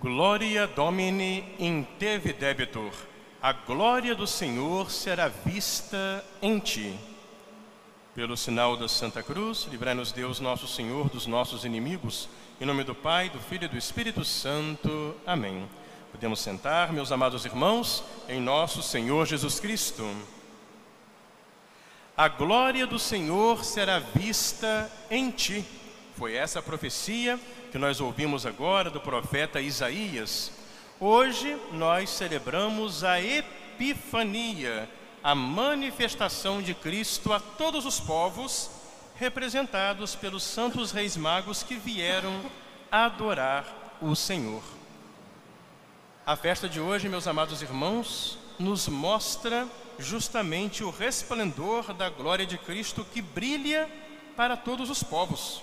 Gloria Domini in te videbitur. A glória do Senhor será vista em ti. Pelo sinal da Santa Cruz, livrai-nos Deus, nosso Senhor, dos nossos inimigos. Em nome do Pai, do Filho e do Espírito Santo. Amém. Podemos sentar, meus amados irmãos, em nosso Senhor Jesus Cristo. A glória do Senhor será vista em ti. Foi essa a profecia que nós ouvimos agora do profeta Isaías. Hoje nós celebramos a Epifania, a manifestação de Cristo a todos os povos, representados pelos santos reis magos que vieram adorar o Senhor. A festa de hoje, meus amados irmãos, nos mostra justamente o resplendor da glória de Cristo que brilha para todos os povos.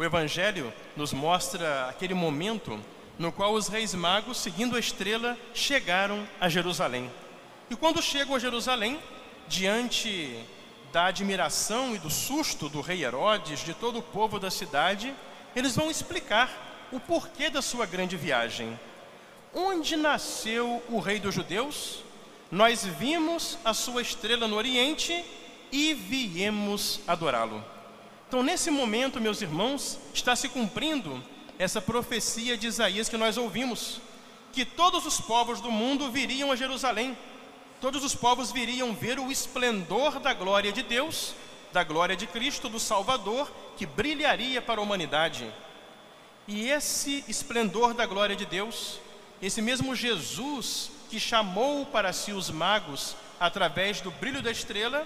O Evangelho nos mostra aquele momento no qual os reis magos, seguindo a estrela, chegaram a Jerusalém. E quando chegam a Jerusalém, diante da admiração e do susto do rei Herodes, de todo o povo da cidade, eles vão explicar o porquê da sua grande viagem. Onde nasceu o rei dos judeus? Nós vimos a sua estrela no Oriente e viemos adorá-lo. Então, nesse momento, meus irmãos, está se cumprindo essa profecia de Isaías que nós ouvimos, que todos os povos do mundo viriam a Jerusalém, todos os povos viriam ver o esplendor da glória de Deus, da glória de Cristo, do Salvador, que brilharia para a humanidade. E esse esplendor da glória de Deus, esse mesmo Jesus que chamou para si os magos através do brilho da estrela,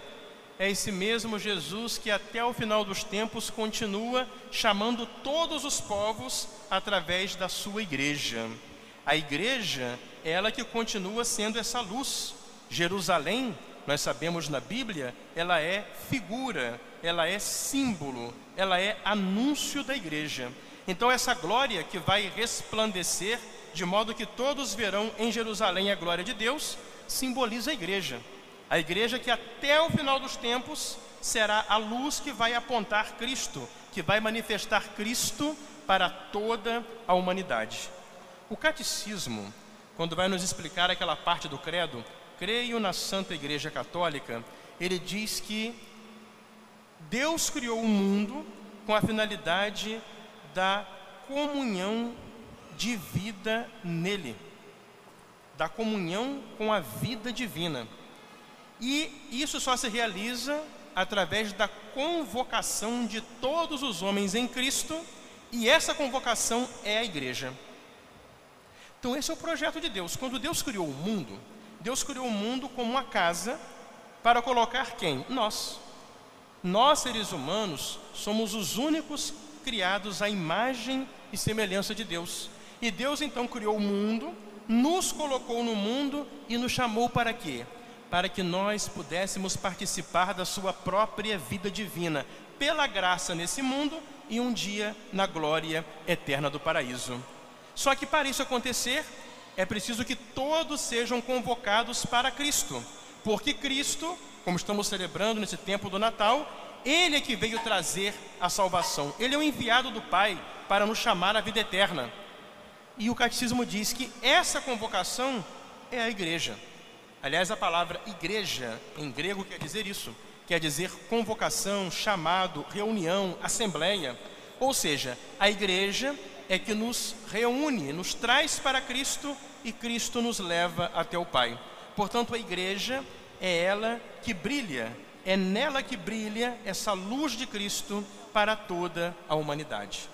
é esse mesmo Jesus que até o final dos tempos continua chamando todos os povos através da sua igreja. A igreja é ela que continua sendo essa luz. Jerusalém, nós sabemos na Bíblia, ela é figura, ela é símbolo, ela é anúncio da igreja. Então, essa glória que vai resplandecer, de modo que todos verão em Jerusalém a glória de Deus, simboliza a igreja. A igreja que até o final dos tempos será a luz que vai apontar Cristo, que vai manifestar Cristo para toda a humanidade. O catecismo, quando vai nos explicar aquela parte do credo, creio na Santa Igreja Católica, ele diz que Deus criou o mundo com a finalidade da comunhão de vida nele, da comunhão com a vida divina. E isso só se realiza através da convocação de todos os homens em Cristo, e essa convocação é a igreja. Então, esse é o projeto de Deus. Quando Deus criou o mundo, Deus criou o mundo como uma casa para colocar quem? Nós. Nós, seres humanos, somos os únicos criados à imagem e semelhança de Deus. E Deus então criou o mundo, nos colocou no mundo e nos chamou para quê? Para que nós pudéssemos participar da sua própria vida divina, pela graça nesse mundo e um dia na glória eterna do paraíso. Só que para isso acontecer, é preciso que todos sejam convocados para Cristo, porque Cristo, como estamos celebrando nesse tempo do Natal, Ele é que veio trazer a salvação, Ele é o enviado do Pai para nos chamar à vida eterna. E o catecismo diz que essa convocação é a igreja. Aliás, a palavra igreja em grego quer dizer isso, quer dizer convocação, chamado, reunião, assembleia. Ou seja, a igreja é que nos reúne, nos traz para Cristo e Cristo nos leva até o Pai. Portanto, a igreja é ela que brilha, é nela que brilha essa luz de Cristo para toda a humanidade.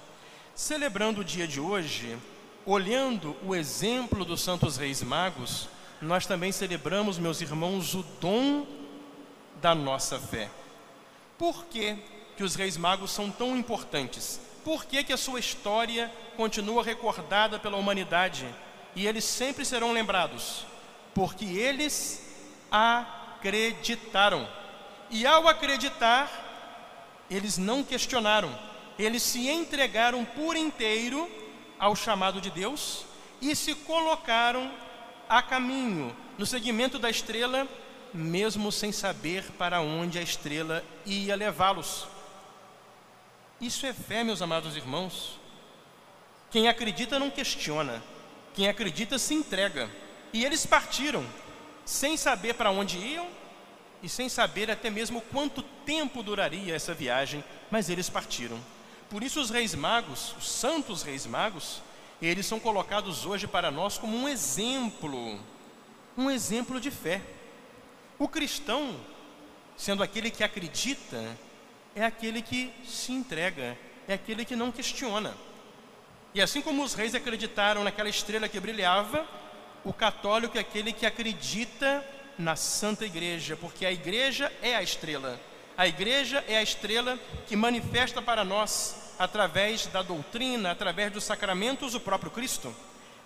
Celebrando o dia de hoje, olhando o exemplo dos santos reis magos, nós também celebramos, meus irmãos, o dom da nossa fé. Por que, que os reis magos são tão importantes? Por que, que a sua história continua recordada pela humanidade e eles sempre serão lembrados? Porque eles acreditaram. E ao acreditar, eles não questionaram, eles se entregaram por inteiro ao chamado de Deus e se colocaram a caminho, no segmento da estrela, mesmo sem saber para onde a estrela ia levá-los. Isso é fé, meus amados irmãos. Quem acredita não questiona, Quem acredita se entrega. E eles partiram, sem saber para onde iam e sem saber até mesmo quanto tempo duraria essa viagem, mas eles partiram. Por isso, os reis magos, os santos reis magos, eles são colocados hoje para nós como um exemplo, um exemplo de fé. O cristão, sendo aquele que acredita, é aquele que se entrega, é aquele que não questiona. E assim como os reis acreditaram naquela estrela que brilhava, o católico é aquele que acredita na Santa Igreja, porque a igreja é a estrela. A igreja é a estrela que manifesta para nós, através da doutrina, através dos sacramentos, o próprio Cristo.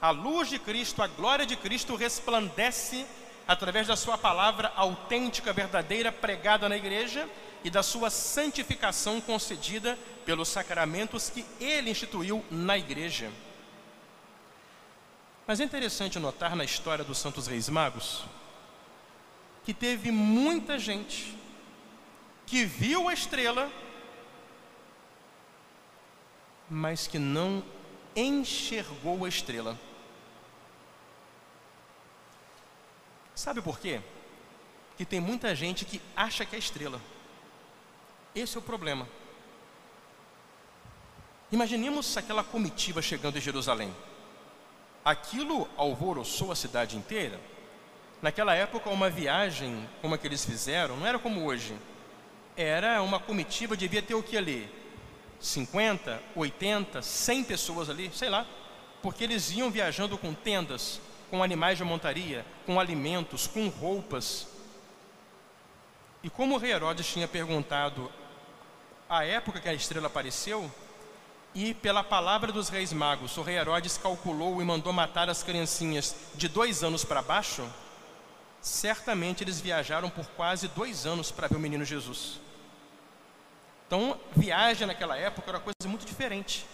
A luz de Cristo, a glória de Cristo resplandece através da sua palavra autêntica, verdadeira, pregada na igreja e da sua santificação concedida pelos sacramentos que ele instituiu na igreja. Mas é interessante notar na história dos Santos Reis Magos que teve muita gente que viu a estrela, mas que não enxergou a estrela. Sabe por quê? Que tem muita gente que acha que é estrela. Esse é o problema. Imaginemos aquela comitiva chegando em Jerusalém. Aquilo alvoroçou a cidade inteira. Naquela época, uma viagem como a que eles fizeram não era como hoje. Era uma comitiva, devia ter o que ali? 50, 80, 100 pessoas ali, sei lá. Porque eles iam viajando com tendas, com animais de montaria, com alimentos, com roupas. E como o rei Herodes tinha perguntado a época que a estrela apareceu, e pela palavra dos reis magos, o rei Herodes calculou e mandou matar as criancinhas de dois anos para baixo, certamente eles viajaram por quase dois anos para ver o menino Jesus. Então, viagem naquela época era uma coisa muito diferente.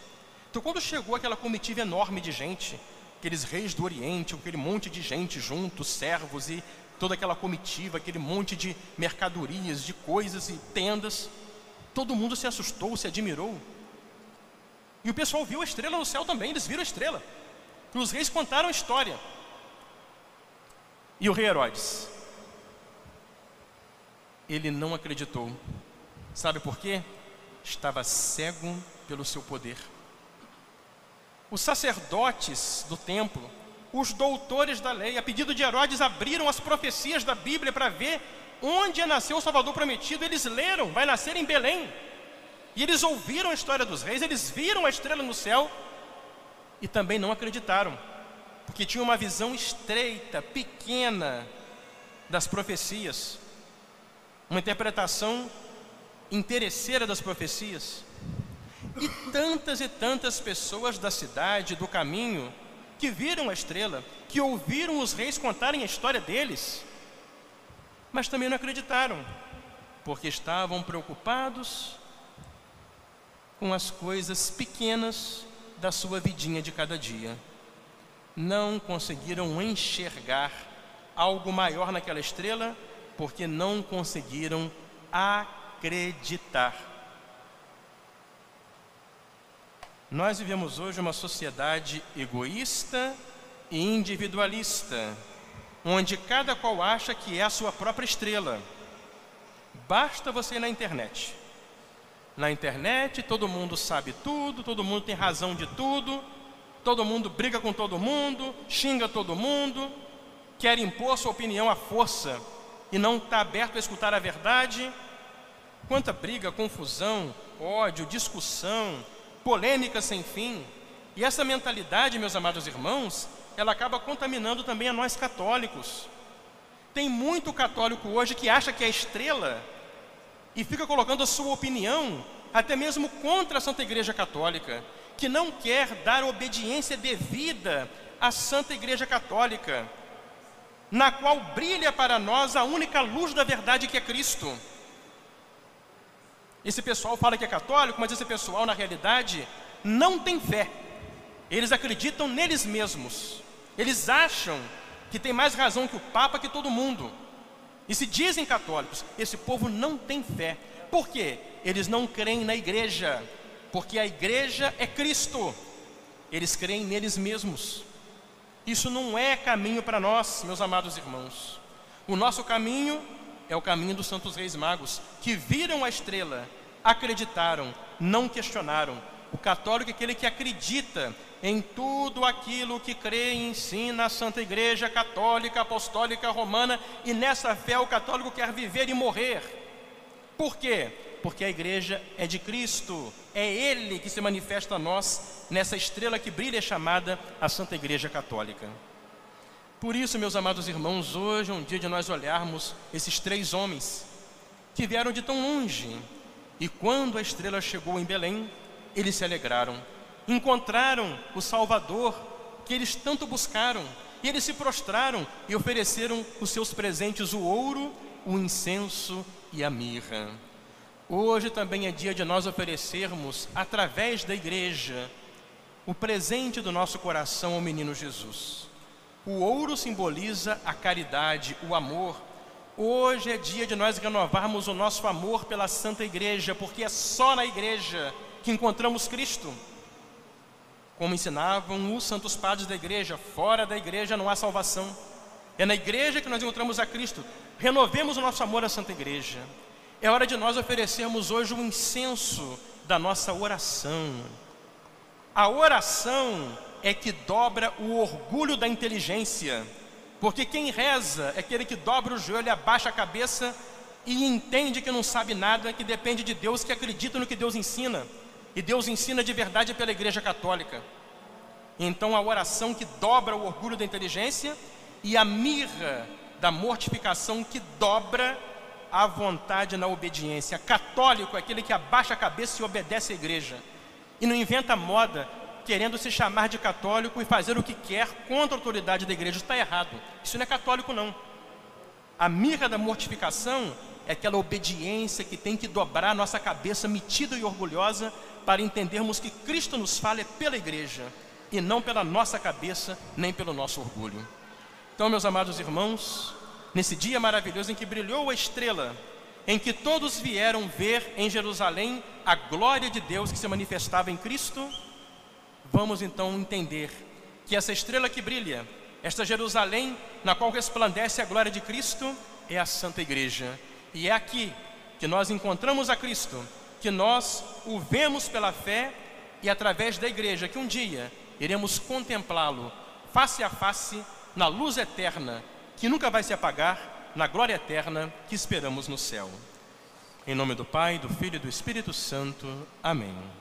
Então, quando chegou aquela comitiva enorme de gente, aqueles reis do Oriente, aquele monte de gente junto, servos e toda aquela comitiva, aquele monte de mercadorias, de coisas e tendas, todo mundo se assustou, se admirou. E o pessoal viu a estrela no céu também, eles viram a estrela. E os reis contaram a história. E o rei Herodes? Ele não acreditou. Sabe por quê? Estava cego pelo seu poder. Os sacerdotes do templo, os doutores da lei, a pedido de Herodes, abriram as profecias da Bíblia para ver onde ia nascer o Salvador prometido. Eles leram, vai nascer em Belém. E eles ouviram a história dos reis, eles viram a estrela no céu e também não acreditaram, porque tinham uma visão estreita, pequena das profecias, uma interpretação interesseira das profecias. E tantas e tantas pessoas da cidade, do caminho, que viram a estrela, que ouviram os reis contarem a história deles, mas também não acreditaram, porque estavam preocupados com as coisas pequenas da sua vidinha de cada dia. Não conseguiram enxergar algo maior naquela estrela, porque não conseguiram acreditar. Nós vivemos hoje uma sociedade egoísta e individualista, onde cada qual acha que é a sua própria estrela. Basta você ir na internet na internet, todo mundo sabe tudo, todo mundo tem razão de tudo, todo mundo briga com todo mundo, xinga todo mundo, quer impor sua opinião à força e não está aberto a escutar a verdade. Quanta briga, confusão, ódio, discussão, polêmica sem fim. E essa mentalidade, meus amados irmãos, ela acaba contaminando também a nós católicos. Tem muito católico hoje que acha que a estrela e fica colocando a sua opinião, até mesmo contra a Santa Igreja Católica, que não quer dar obediência devida à Santa Igreja Católica, na qual brilha para nós a única luz da verdade que é Cristo. Esse pessoal fala que é católico, mas esse pessoal, na realidade, não tem fé. Eles acreditam neles mesmos. Eles acham que tem mais razão que o Papa que todo mundo e se dizem católicos, esse povo não tem fé. Por quê? Eles não creem na igreja, porque a igreja é Cristo. Eles creem neles mesmos. Isso não é caminho para nós, meus amados irmãos. O nosso caminho é o caminho dos santos reis magos, que viram a estrela, acreditaram, não questionaram. O católico é aquele que acredita em tudo aquilo que crê e ensina a Santa Igreja Católica, Apostólica Romana, e nessa fé o católico quer viver e morrer. Por quê? Porque a igreja é de Cristo, é Ele que se manifesta a nós nessa estrela que brilha chamada a Santa Igreja Católica. Por isso, meus amados irmãos, hoje é um dia de nós olharmos esses três homens que vieram de tão longe e quando a estrela chegou em Belém, eles se alegraram encontraram o Salvador que eles tanto buscaram, e eles se prostraram e ofereceram os seus presentes, o ouro, o incenso e a mirra. Hoje também é dia de nós oferecermos, através da igreja, o presente do nosso coração ao menino Jesus. O ouro simboliza a caridade, o amor. Hoje é dia de nós renovarmos o nosso amor pela Santa Igreja, porque é só na igreja que encontramos Cristo como ensinavam os santos padres da igreja, fora da igreja não há salvação. É na igreja que nós encontramos a Cristo. Renovemos o nosso amor à Santa Igreja. É hora de nós oferecermos hoje o incenso da nossa oração. A oração é que dobra o orgulho da inteligência, porque quem reza é aquele que dobra o joelho, abaixa a cabeça e entende que não sabe nada, que depende de Deus, que acredita no que Deus ensina. E Deus ensina de verdade pela Igreja Católica. Então a oração que dobra o orgulho da inteligência e a mirra da mortificação que dobra a vontade na obediência. Católico é aquele que abaixa a cabeça e obedece à igreja. E não inventa moda querendo se chamar de católico e fazer o que quer contra a autoridade da igreja. Está errado. Isso não é católico, não. A mirra da mortificação é aquela obediência que tem que dobrar nossa cabeça metida e orgulhosa para entendermos que Cristo nos fala é pela igreja e não pela nossa cabeça, nem pelo nosso orgulho. Então, meus amados irmãos, nesse dia maravilhoso em que brilhou a estrela, em que todos vieram ver em Jerusalém a glória de Deus que se manifestava em Cristo, vamos então entender que essa estrela que brilha, esta Jerusalém na qual resplandece a glória de Cristo, é a Santa Igreja. E é aqui que nós encontramos a Cristo que nós o vemos pela fé e através da igreja, que um dia iremos contemplá-lo face a face na luz eterna, que nunca vai se apagar, na glória eterna que esperamos no céu. Em nome do Pai, do Filho e do Espírito Santo. Amém.